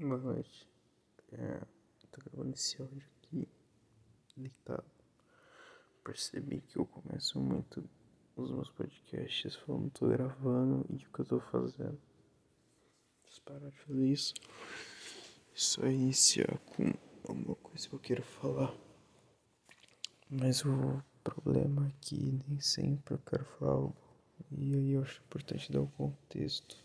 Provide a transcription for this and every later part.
Boa noite. É, tô gravando esse áudio aqui deitado. Percebi que eu começo muito os meus podcasts falando tô gravando e o que eu tô fazendo. Preciso parar de fazer isso. Só iniciar com alguma coisa que eu quero falar. Mas o problema é nem sempre eu quero falar algo. E aí eu acho importante dar o contexto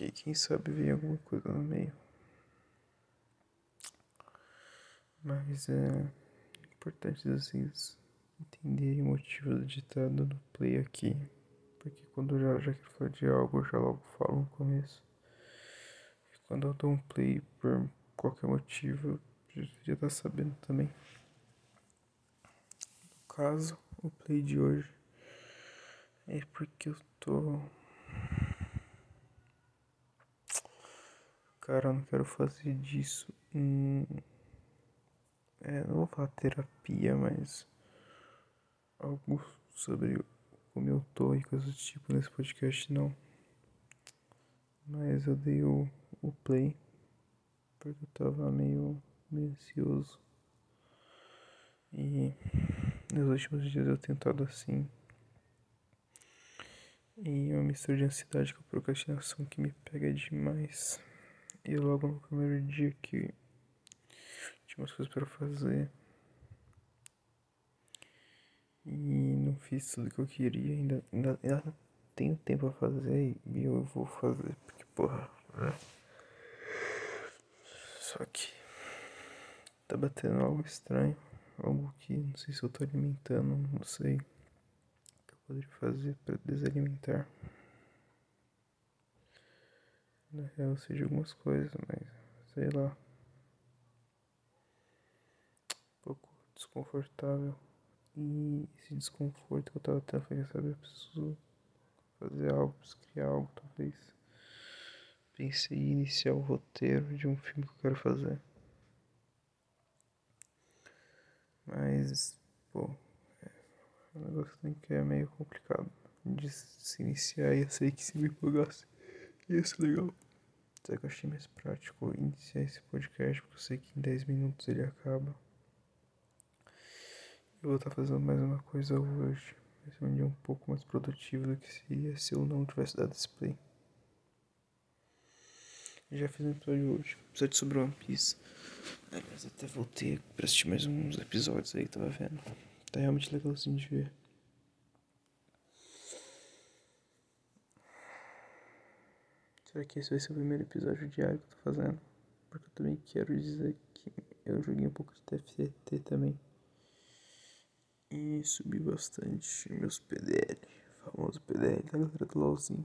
que quem sabe vem alguma coisa no meio. Mas é importante vocês entenderem o motivo do ditado no play aqui. Porque quando eu já, já quero falar de algo, eu já logo falo no começo. E quando eu dou um play por qualquer motivo, eu já estar sabendo também. No caso, o play de hoje é porque eu tô Cara, eu não quero fazer disso. Hum, é, não vou falar terapia, mas algo sobre como eu tô e coisas do tipo nesse podcast não. Mas eu dei o, o play porque eu tava meio, meio ansioso. E nos últimos dias eu tentado assim. E uma mistura de ansiedade com procrastinação que me pega demais. E logo no primeiro dia que tinha umas coisas para fazer. E não fiz tudo que eu queria. Ainda, ainda, ainda tenho tempo pra fazer e eu vou fazer. Porque, porra, né? Só que tá batendo algo estranho. Algo que não sei se eu tô alimentando, não sei o que eu poderia fazer para desalimentar. Na real, eu sei de algumas coisas, mas sei lá. Um pouco desconfortável. E esse desconforto que eu tava tendo, foi, sabe, eu preciso fazer algo, preciso criar algo, talvez. Pensei em iniciar o roteiro de um filme que eu quero fazer. Mas, pô, é um negócio que é meio complicado de se iniciar e eu sei que se me empolgasse ia ser legal. Só que eu achei mais prático iniciar esse podcast, porque eu sei que em 10 minutos ele acaba. Eu vou estar fazendo mais uma coisa hoje. Vai ser um dia um pouco mais produtivo do que seria se eu não tivesse dado display. Já fiz um episódio hoje, episódio sobre One Piece. Aliás, até voltei pra assistir mais uns episódios aí, tava vendo. Tá realmente legalzinho de ver. Será que esse vai ser o primeiro episódio diário que eu tô fazendo? Porque eu também quero dizer que eu joguei um pouco de TFT também. E subi bastante meus PDL. Famoso PDL da galera do LOLzinho.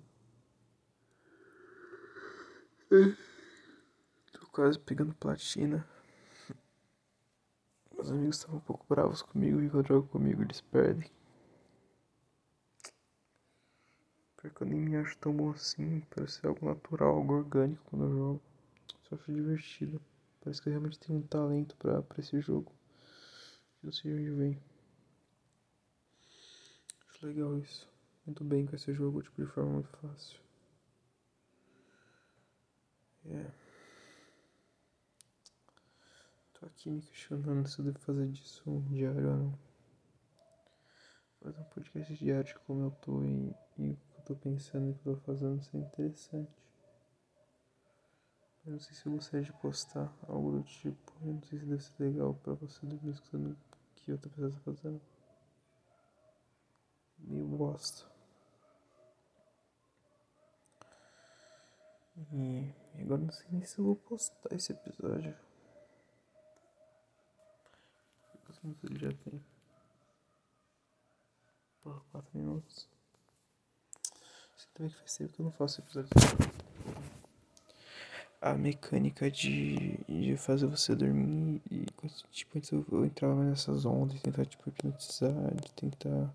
Tô quase pegando platina. Meus amigos estavam um pouco bravos comigo e quando jogam comigo eles perdem. Porque eu nem me acho tão bom assim. Parece algo natural, algo orgânico quando eu jogo. Só acho divertido. Parece que eu realmente tenho um talento pra esse jogo. Eu sei de onde vem. Acho legal isso. Muito bem com esse jogo, tipo, de forma muito fácil. É. Yeah. Tô aqui me questionando se eu devo fazer disso um diário ou não. Fazer um podcast diário de como eu tô e, e tô pensando que tô fazendo isso é interessante. Eu não sei se eu gostaria de postar algo do tipo. Eu não sei se deve ser legal pra você dormir escutando o que outra pessoa tá fazendo. Meio bosta. E agora não sei nem se eu vou postar esse episódio. Quantos minutos ele já tem? Porra, 4 minutos. Também que faz tempo que eu não faço episódio. A mecânica de, de fazer você dormir e tipo, antes eu, eu entrava nessas ondas, tentar tipo hipnotizar, de tentar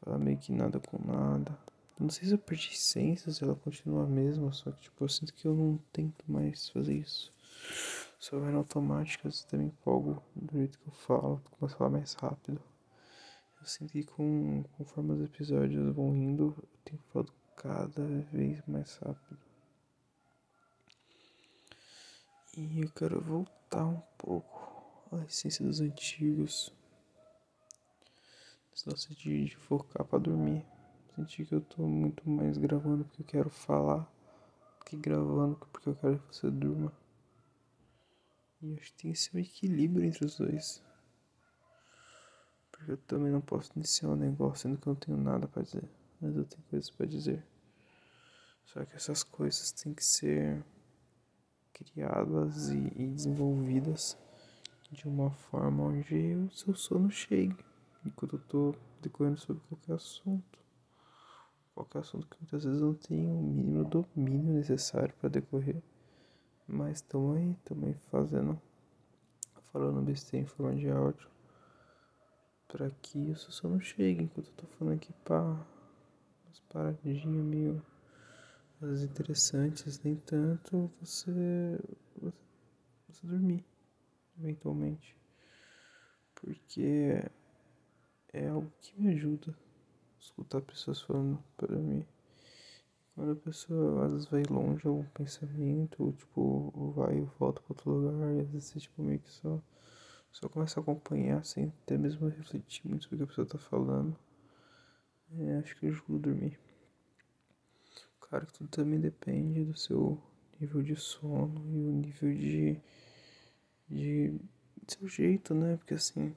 falar meio que nada com nada. Não sei se eu perdi essência, se ela continua a mesma, só que tipo, eu sinto que eu não tento mais fazer isso. Só vai na automática, eu também empolgo do jeito que eu falo, começo a falar mais rápido. Eu sinto que com, conforme os episódios vão indo, eu tenho falado cada vez mais rápido. E eu quero voltar um pouco à essência dos antigos. Esse lance de, de focar pra dormir. Sentir que eu tô muito mais gravando porque eu quero falar que gravando porque eu quero que você durma. E acho que tem que ser um equilíbrio entre os dois. Porque eu também não posso iniciar um negócio sendo que eu não tenho nada para dizer. Mas eu tenho coisas para dizer. Só que essas coisas têm que ser criadas e, e desenvolvidas de uma forma onde o seu sono chegue. Enquanto eu tô decorrendo sobre qualquer assunto. Qualquer assunto que muitas vezes não tem o mínimo domínio necessário para decorrer. Mas estamos aí, estamos aí fazendo, falando besteira em forma de áudio para que isso só não chegue enquanto eu tô falando aqui pá, umas paradinhas meio as interessantes, nem tanto você, você, você dormir eventualmente. Porque é algo que me ajuda escutar pessoas falando para mim. Quando a pessoa às vezes vai longe algum pensamento, ou tipo, vai e volta para outro lugar, e às vezes tipo meio que só só começa a acompanhar sem até mesmo refletir muito sobre o que a pessoa tá falando. É, acho que ajuda a dormir. Claro que tudo também depende do seu nível de sono e o nível de. de. seu jeito, né? Porque assim.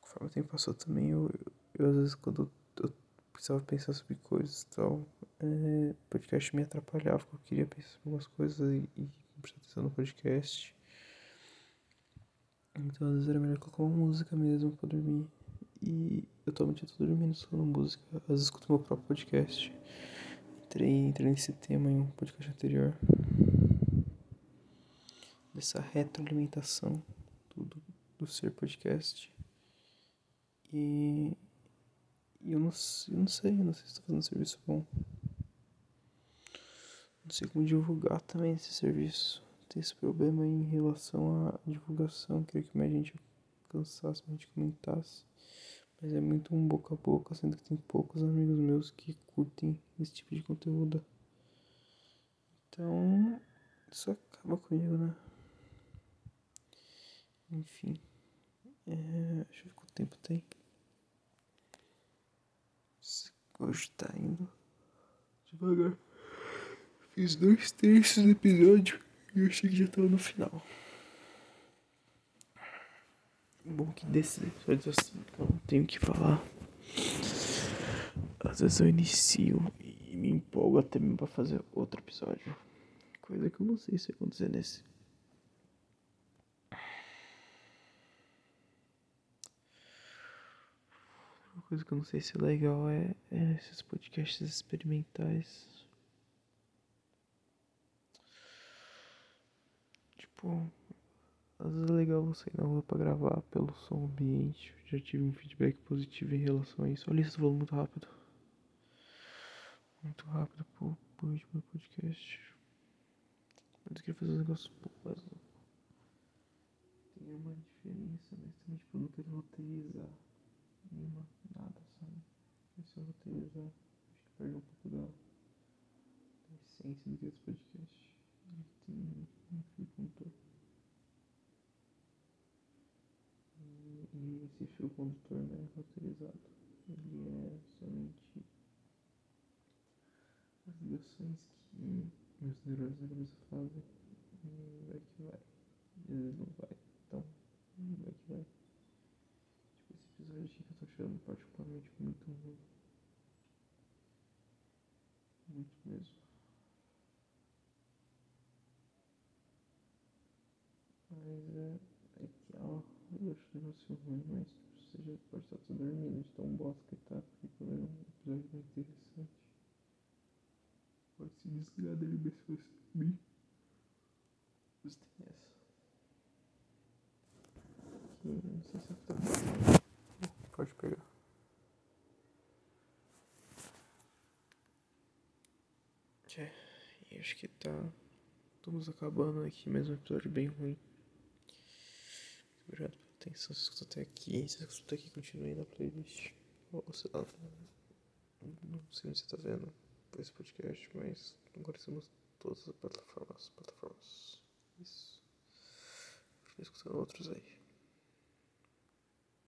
Conforme o tempo passou também, eu, eu, eu às vezes quando eu, precisava pensar sobre coisas e tal, é, podcast me atrapalhava, porque eu queria pensar sobre algumas coisas e, e prestar atenção no podcast. Então às vezes era melhor colocar uma música mesmo pra dormir. E eu atualmente tô dormindo só na música. Às vezes escuto meu próprio podcast. Entrei, entrei nesse tema em um podcast anterior. Dessa retroalimentação do, do, do ser podcast. E, eu, não, eu não sei, eu não sei se estou fazendo um serviço bom. Não sei como divulgar também esse serviço ter esse problema em relação à divulgação. Queria que mais gente alcançasse, mais gente comentasse. Mas é muito um boca a boca, sendo que tem poucos amigos meus que curtem esse tipo de conteúdo. Então, isso acaba comigo, né? Enfim. É, deixa eu ver quanto tempo tem. Hoje tá indo devagar. Fiz dois terços do episódio. E eu achei que já tava no final. Bom que desses episódios assim eu não tenho que falar. Às vezes eu inicio e me empolgo até mesmo pra fazer outro episódio. Coisa que eu não sei se vai acontecer nesse. Uma coisa que eu não sei se é legal é, é esses podcasts experimentais. Tipo, às vezes é legal você ir na rua pra gravar pelo som ambiente. Já tive um feedback positivo em relação a isso. Olha isso, falando muito rápido. Muito rápido pro, pro do podcast. Mas eu queria fazer um negócio mais. Tem uma diferença, mas também tipo, eu não quero roteirizar nenhuma, nada, sabe? É só roteirizar. Acho que perde um pouco da, da essência do que é esse podcast. Tem um fio condutor. E, esse fio condutor não é roteirizado. Ele é somente as ligações que meus neurônios na cabeça fazem. E vai que vai. E às vezes não vai. Então, vai que vai. Tipo, esse episódio aqui que eu tô achando particularmente muito ruim. Muito mesmo. Mas é, eu acho o negócio ruim, mas você já pode estar tudo dormindo de tão bosta que tá, porque pelo menos um episódio mais interessante. Pode se desligar dele bem se você subir. Mas tem essa. Que não sei se tá. Pode pegar. É, e acho que tá. Estamos acabando aqui, mais um episódio bem ruim. Obrigado pela atenção, se escutou até aqui. Se escutou aqui, continue na playlist. Ou sei lá, não sei onde você tá vendo esse podcast, mas agora estamos todas as plataformas. plataformas. Isso. Escutando outros aí.